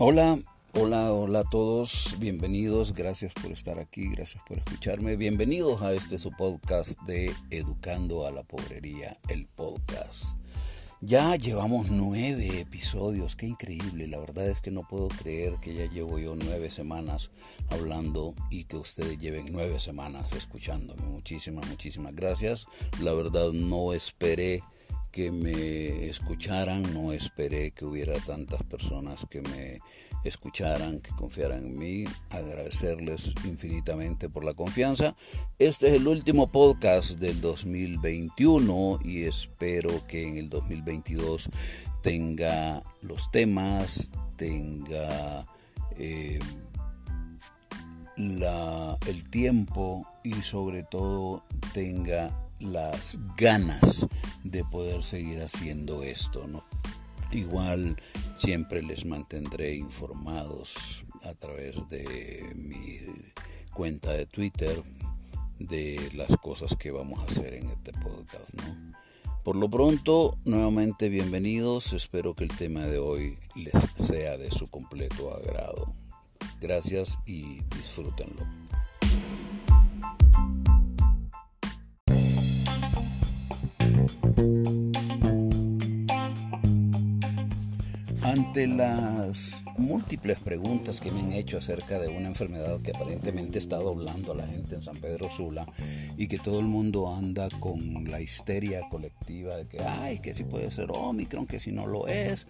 Hola, hola, hola a todos, bienvenidos, gracias por estar aquí, gracias por escucharme, bienvenidos a este su podcast de Educando a la Pobrería, el podcast. Ya llevamos nueve episodios, qué increíble, la verdad es que no puedo creer que ya llevo yo nueve semanas hablando y que ustedes lleven nueve semanas escuchándome. Muchísimas, muchísimas gracias. La verdad no esperé que me escucharan, no esperé que hubiera tantas personas que me escucharan, que confiaran en mí, agradecerles infinitamente por la confianza. Este es el último podcast del 2021 y espero que en el 2022 tenga los temas, tenga eh, la, el tiempo y sobre todo tenga las ganas de poder seguir haciendo esto, ¿no? Igual siempre les mantendré informados a través de mi cuenta de Twitter de las cosas que vamos a hacer en este podcast, ¿no? Por lo pronto, nuevamente bienvenidos. Espero que el tema de hoy les sea de su completo agrado. Gracias y disfrútenlo. Ante las múltiples preguntas que me han hecho acerca de una enfermedad que aparentemente está doblando a la gente en San Pedro Sula y que todo el mundo anda con la histeria colectiva de que, ay, que si puede ser Omicron, que si no lo es.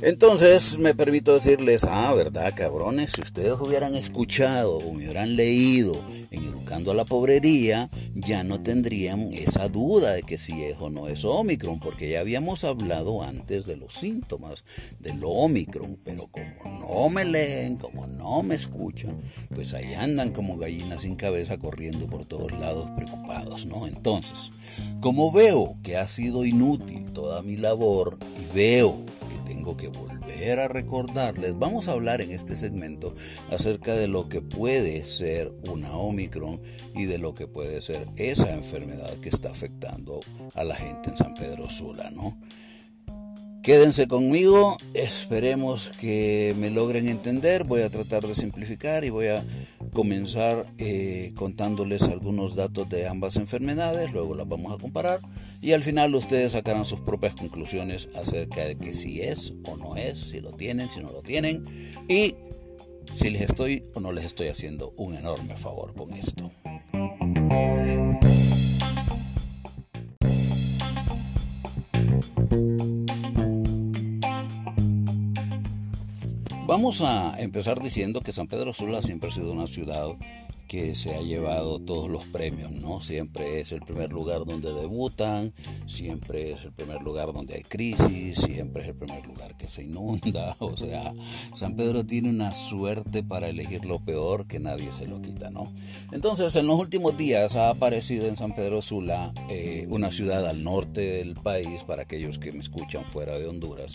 Entonces me permito decirles, ah, verdad, cabrones, si ustedes hubieran escuchado o me hubieran leído en Educando a la Pobrería, ya no tendrían esa duda de que si es o no es Omicron, porque ya habíamos hablado antes de los síntomas del Omicron, pero como no me leen, como no me escuchan, pues ahí andan como gallinas sin cabeza corriendo por todos lados preocupados, ¿no? Entonces, como veo que ha sido inútil toda mi labor y veo que tengo que volver a recordarles, vamos a hablar en este segmento acerca de lo que puede ser una Omicron y de lo que puede ser esa enfermedad que está afectando a la gente en San Pedro Sula, ¿no? Quédense conmigo, esperemos que me logren entender, voy a tratar de simplificar y voy a comenzar eh, contándoles algunos datos de ambas enfermedades, luego las vamos a comparar y al final ustedes sacarán sus propias conclusiones acerca de que si es o no es, si lo tienen, si no lo tienen y si les estoy o no les estoy haciendo un enorme favor con esto. Vamos a empezar diciendo que San Pedro Sula siempre ha sido una ciudad que se ha llevado todos los premios, ¿no? Siempre es el primer lugar donde debutan, siempre es el primer lugar donde hay crisis, siempre es el primer lugar que se inunda, o sea, San Pedro tiene una suerte para elegir lo peor que nadie se lo quita, ¿no? Entonces, en los últimos días ha aparecido en San Pedro Sula eh, una ciudad al norte del país, para aquellos que me escuchan fuera de Honduras,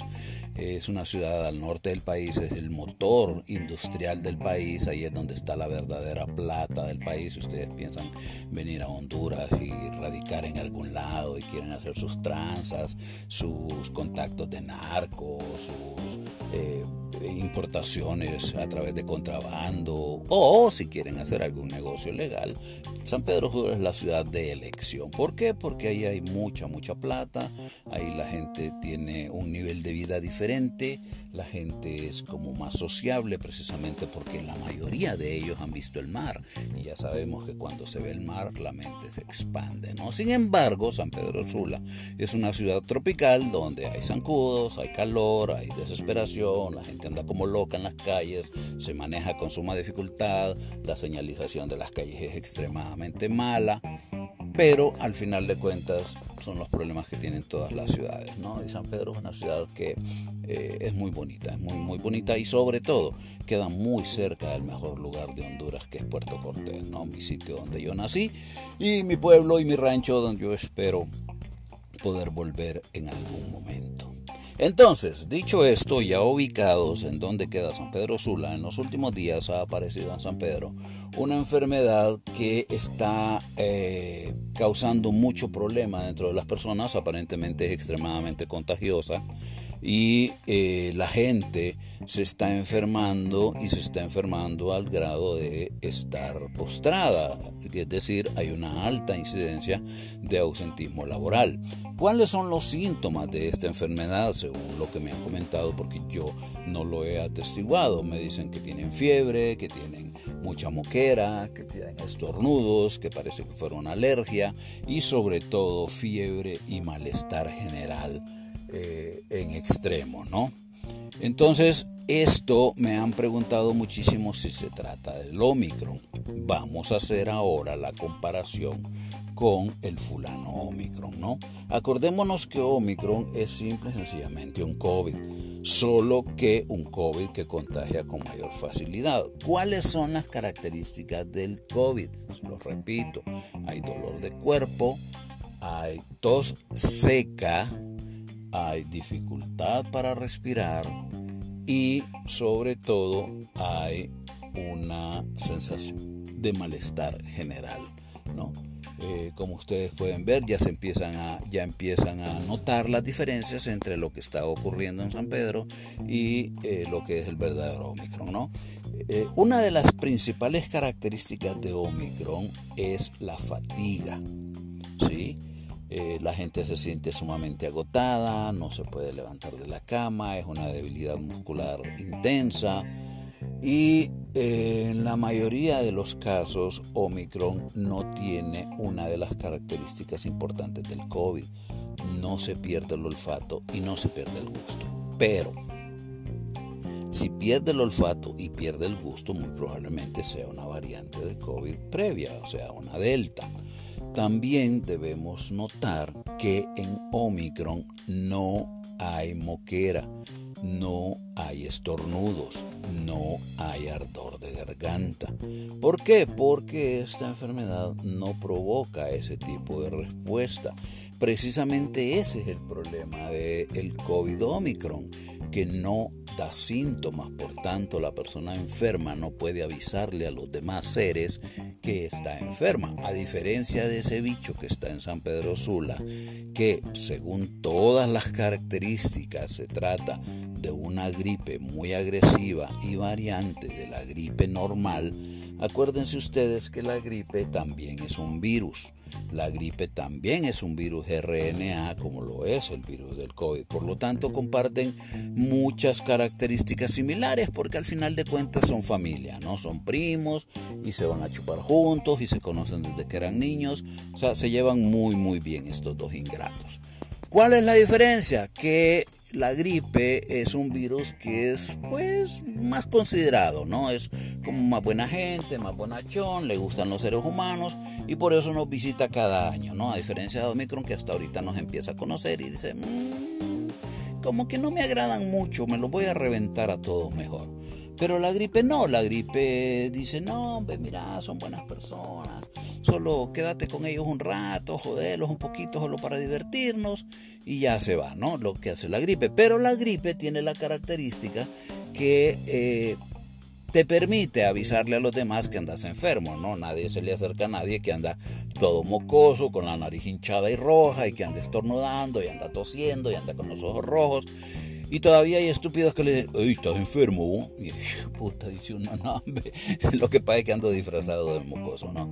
es una ciudad al norte del país, es el motor industrial del país, ahí es donde está la verdadera del país, si ustedes piensan venir a Honduras y radicar en algún lado y quieren hacer sus tranzas, sus contactos de narcos, sus eh, importaciones a través de contrabando o si quieren hacer algún negocio legal, San Pedro Sula es la ciudad de elección. ¿Por qué? Porque ahí hay mucha, mucha plata, ahí la gente tiene un nivel de vida diferente, la gente es como más sociable precisamente porque la mayoría de ellos han visto el mar y ya sabemos que cuando se ve el mar la mente se expande, ¿no? Sin embargo, San Pedro Sula es una ciudad tropical donde hay zancudos, hay calor, hay desesperación, la gente anda como loca en las calles, se maneja con suma dificultad, la señalización de las calles es extremadamente mala, pero al final de cuentas son los problemas que tienen todas las ciudades, ¿no? Y San Pedro es una ciudad que eh, es muy bonita, es muy, muy bonita y sobre todo queda muy cerca del mejor lugar de Honduras que es Puerto Cortés, ¿no? Mi sitio donde yo nací y mi pueblo y mi rancho donde yo espero poder volver en algún momento. Entonces, dicho esto, ya ubicados en donde queda San Pedro Sula, en los últimos días ha aparecido en San Pedro una enfermedad que está eh, causando mucho problema dentro de las personas, aparentemente es extremadamente contagiosa y eh, la gente se está enfermando y se está enfermando al grado de estar postrada, es decir, hay una alta incidencia de ausentismo laboral. ¿Cuáles son los síntomas de esta enfermedad? Según lo que me han comentado, porque yo no lo he atestiguado. Me dicen que tienen fiebre, que tienen mucha moquera, que tienen estornudos, que parece que fueron alergia y sobre todo fiebre y malestar general eh, en extremo, ¿no? Entonces, esto me han preguntado muchísimo si se trata del Omicron. Vamos a hacer ahora la comparación con el fulano Omicron, ¿no? Acordémonos que Omicron es simple y sencillamente un COVID, solo que un COVID que contagia con mayor facilidad. ¿Cuáles son las características del COVID? Se lo repito, hay dolor de cuerpo, hay tos seca, hay dificultad para respirar y sobre todo hay una sensación de malestar general, ¿no? Eh, como ustedes pueden ver, ya se empiezan a, ya empiezan a notar las diferencias entre lo que está ocurriendo en San Pedro y eh, lo que es el verdadero Omicron, ¿no? Eh, una de las principales características de Omicron es la fatiga, ¿sí? Eh, la gente se siente sumamente agotada, no se puede levantar de la cama, es una debilidad muscular intensa y eh, en la mayoría de los casos Omicron no tiene una de las características importantes del COVID. No se pierde el olfato y no se pierde el gusto. Pero si pierde el olfato y pierde el gusto, muy probablemente sea una variante de COVID previa, o sea, una delta. También debemos notar que en Omicron no hay moquera, no hay estornudos, no hay ardor de garganta. ¿Por qué? Porque esta enfermedad no provoca ese tipo de respuesta. Precisamente ese es el problema del COVID Omicron, que no da síntomas, por tanto la persona enferma no puede avisarle a los demás seres que está enferma, a diferencia de ese bicho que está en San Pedro Sula, que según todas las características se trata de una gripe muy agresiva y variante de la gripe normal, acuérdense ustedes que la gripe también es un virus. La gripe también es un virus RNA como lo es el virus del COVID. Por lo tanto, comparten muchas características similares porque al final de cuentas son familia, ¿no? Son primos y se van a chupar juntos y se conocen desde que eran niños. O sea, se llevan muy, muy bien estos dos ingratos. ¿Cuál es la diferencia? Que la gripe es un virus que es pues más considerado, ¿no? Es como más buena gente, más bonachón, le gustan los seres humanos y por eso nos visita cada año, ¿no? A diferencia de Omicron que hasta ahorita nos empieza a conocer y dice, mm, como que no me agradan mucho, me los voy a reventar a todos mejor. Pero la gripe no, la gripe dice, no, hombre, mira, son buenas personas, solo quédate con ellos un rato, joderlos un poquito solo para divertirnos y ya se va, ¿no? Lo que hace la gripe. Pero la gripe tiene la característica que eh, te permite avisarle a los demás que andas enfermo, ¿no? Nadie se le acerca a nadie que anda todo mocoso, con la nariz hinchada y roja y que anda estornudando y anda tosiendo y anda con los ojos rojos. Y todavía hay estúpidos que le dicen, ¡ay, estás enfermo! Y puta, dice uno, no, Lo que pasa es que ando disfrazado de mocoso, ¿no?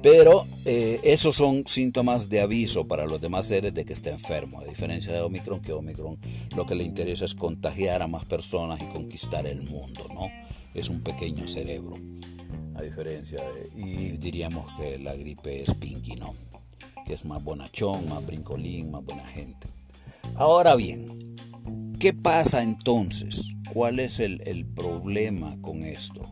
Pero eh, esos son síntomas de aviso para los demás seres de que está enfermo. A diferencia de Omicron, que Omicron lo que le interesa es contagiar a más personas y conquistar el mundo, ¿no? Es un pequeño cerebro. A diferencia de. Y diríamos que la gripe es Pinky, ¿no? Que es más bonachón, más brincolín, más buena gente. Ahora bien, ¿Qué pasa entonces? ¿Cuál es el, problema con esto?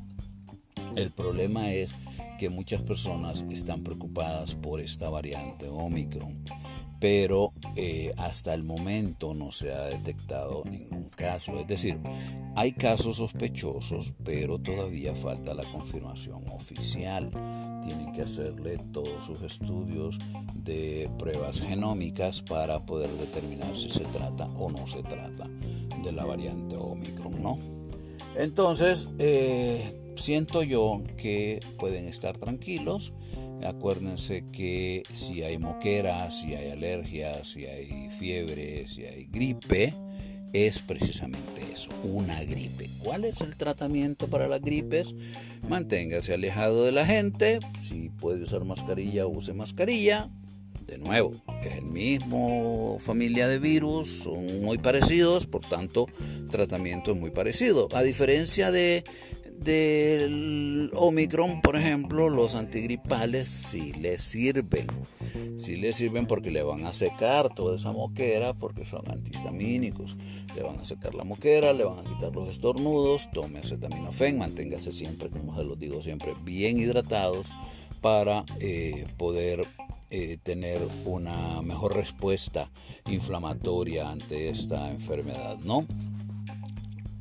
El problema es que muchas personas están preocupadas por esta variante Omicron pero eh, hasta el momento no se ha detectado ningún caso. Es decir, hay casos sospechosos, pero todavía falta la confirmación oficial. Tienen que hacerle todos sus estudios de pruebas genómicas para poder determinar si se trata o no se trata de la variante Omicron, ¿no? Entonces, eh, siento yo que pueden estar tranquilos Acuérdense que si hay moquera, si hay alergia, si hay fiebre, si hay gripe, es precisamente eso, una gripe. ¿Cuál es el tratamiento para las gripes? Manténgase alejado de la gente, si puede usar mascarilla, use mascarilla. De nuevo, es el mismo familia de virus, son muy parecidos, por tanto, tratamiento es muy parecido. A diferencia de del Omicron, por ejemplo, los antigripales sí les sirven. Sí les sirven porque le van a secar toda esa moquera, porque son antihistamínicos. Le van a secar la moquera, le van a quitar los estornudos, tome acetaminofén, manténgase siempre, como se los digo siempre, bien hidratados para eh, poder eh, tener una mejor respuesta inflamatoria ante esta enfermedad, ¿no?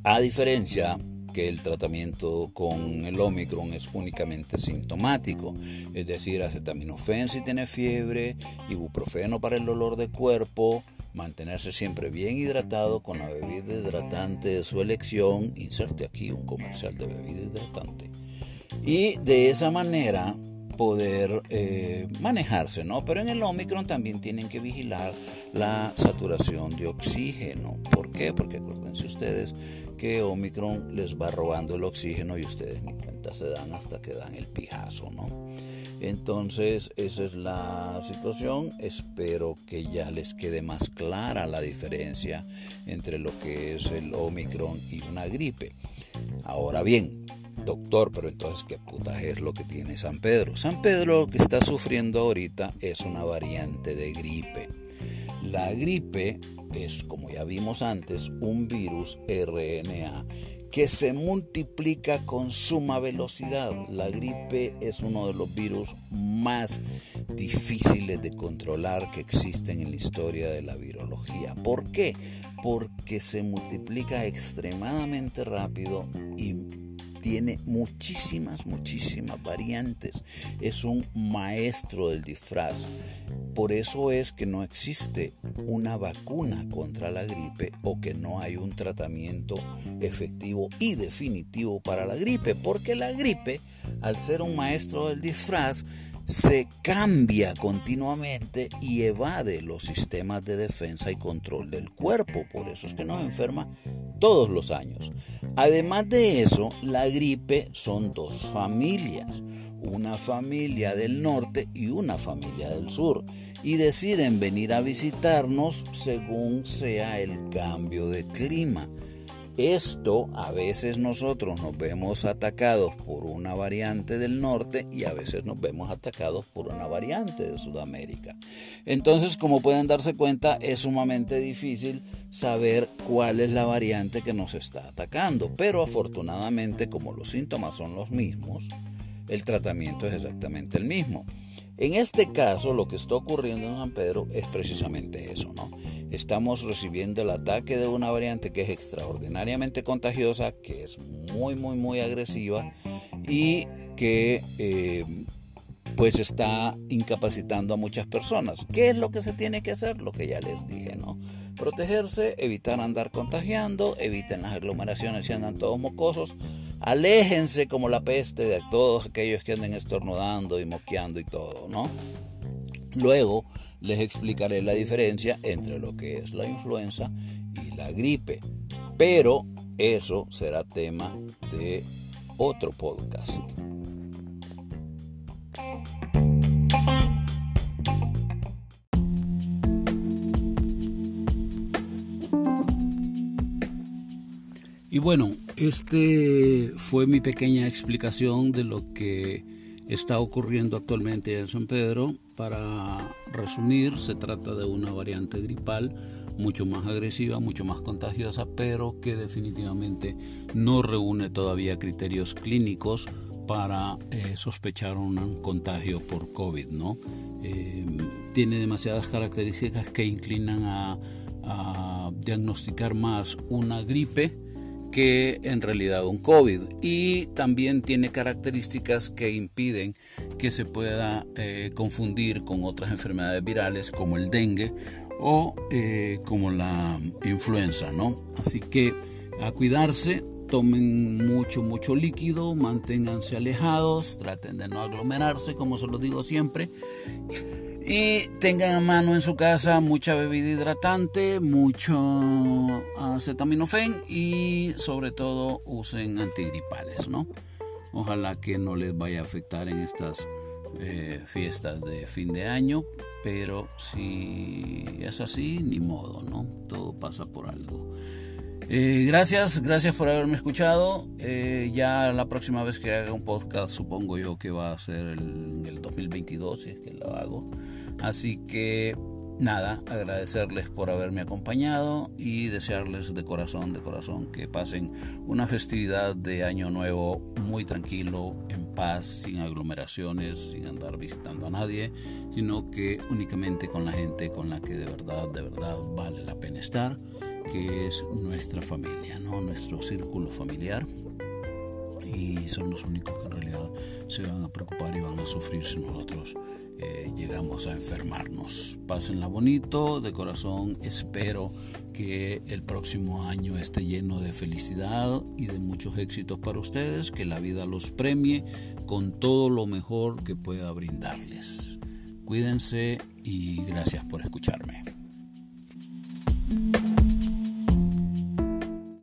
A diferencia que el tratamiento con el Omicron es únicamente sintomático, es decir, acetaminofén si tiene fiebre, ibuprofeno para el dolor de cuerpo, mantenerse siempre bien hidratado con la bebida hidratante de su elección, inserte aquí un comercial de bebida hidratante. Y de esa manera poder eh, manejarse, ¿no? Pero en el Omicron también tienen que vigilar la saturación de oxígeno. ¿Por qué? Porque acuérdense ustedes que Omicron les va robando el oxígeno y ustedes ni cuenta se dan hasta que dan el pijazo, ¿no? Entonces, esa es la situación. Espero que ya les quede más clara la diferencia entre lo que es el Omicron y una gripe. Ahora bien, doctor, pero entonces, ¿qué puta es lo que tiene San Pedro? San Pedro lo que está sufriendo ahorita es una variante de gripe. La gripe es, como ya vimos antes, un virus RNA que se multiplica con suma velocidad. La gripe es uno de los virus más difíciles de controlar que existen en la historia de la virología. ¿Por qué? Porque se multiplica extremadamente rápido y tiene muchísimas, muchísimas variantes. Es un maestro del disfraz. Por eso es que no existe una vacuna contra la gripe o que no hay un tratamiento efectivo y definitivo para la gripe. Porque la gripe, al ser un maestro del disfraz, se cambia continuamente y evade los sistemas de defensa y control del cuerpo. Por eso es que nos enferma todos los años. Además de eso, la gripe son dos familias, una familia del norte y una familia del sur, y deciden venir a visitarnos según sea el cambio de clima. Esto a veces nosotros nos vemos atacados por una variante del norte y a veces nos vemos atacados por una variante de Sudamérica. Entonces, como pueden darse cuenta, es sumamente difícil saber cuál es la variante que nos está atacando. Pero afortunadamente, como los síntomas son los mismos, el tratamiento es exactamente el mismo. En este caso, lo que está ocurriendo en San Pedro es precisamente eso, ¿no? Estamos recibiendo el ataque de una variante que es extraordinariamente contagiosa, que es muy, muy, muy agresiva y que eh, pues está incapacitando a muchas personas. ¿Qué es lo que se tiene que hacer? Lo que ya les dije, ¿no? Protegerse, evitar andar contagiando, eviten las aglomeraciones si andan todos mocosos, Aléjense como la peste de todos aquellos que anden estornudando y moqueando y todo, ¿no? Luego les explicaré la diferencia entre lo que es la influenza y la gripe. Pero eso será tema de otro podcast. Y bueno, este fue mi pequeña explicación de lo que está ocurriendo actualmente en San Pedro. Para resumir, se trata de una variante gripal mucho más agresiva, mucho más contagiosa, pero que definitivamente no reúne todavía criterios clínicos para eh, sospechar un contagio por COVID. ¿no? Eh, tiene demasiadas características que inclinan a diagnosticar más una gripe que en realidad un COVID y también tiene características que impiden que se pueda eh, confundir con otras enfermedades virales como el dengue o eh, como la influenza, ¿no? Así que a cuidarse, tomen mucho, mucho líquido, manténganse alejados, traten de no aglomerarse, como se lo digo siempre. Y tengan a mano en su casa mucha bebida hidratante, mucho acetaminofén y sobre todo usen antigripales, ¿no? Ojalá que no les vaya a afectar en estas eh, fiestas de fin de año, pero si es así, ni modo, ¿no? Todo pasa por algo. Eh, gracias, gracias por haberme escuchado. Eh, ya la próxima vez que haga un podcast, supongo yo que va a ser en el 2022, si es que lo hago. Así que nada, agradecerles por haberme acompañado y desearles de corazón, de corazón que pasen una festividad de año nuevo muy tranquilo, en paz, sin aglomeraciones, sin andar visitando a nadie, sino que únicamente con la gente con la que de verdad, de verdad vale la pena estar, que es nuestra familia, ¿no? nuestro círculo familiar y son los únicos que en realidad se van a preocupar y van a sufrir si nosotros eh, llegamos a enfermarnos. Pásenla bonito, de corazón espero que el próximo año esté lleno de felicidad y de muchos éxitos para ustedes, que la vida los premie con todo lo mejor que pueda brindarles. Cuídense y gracias por escucharme.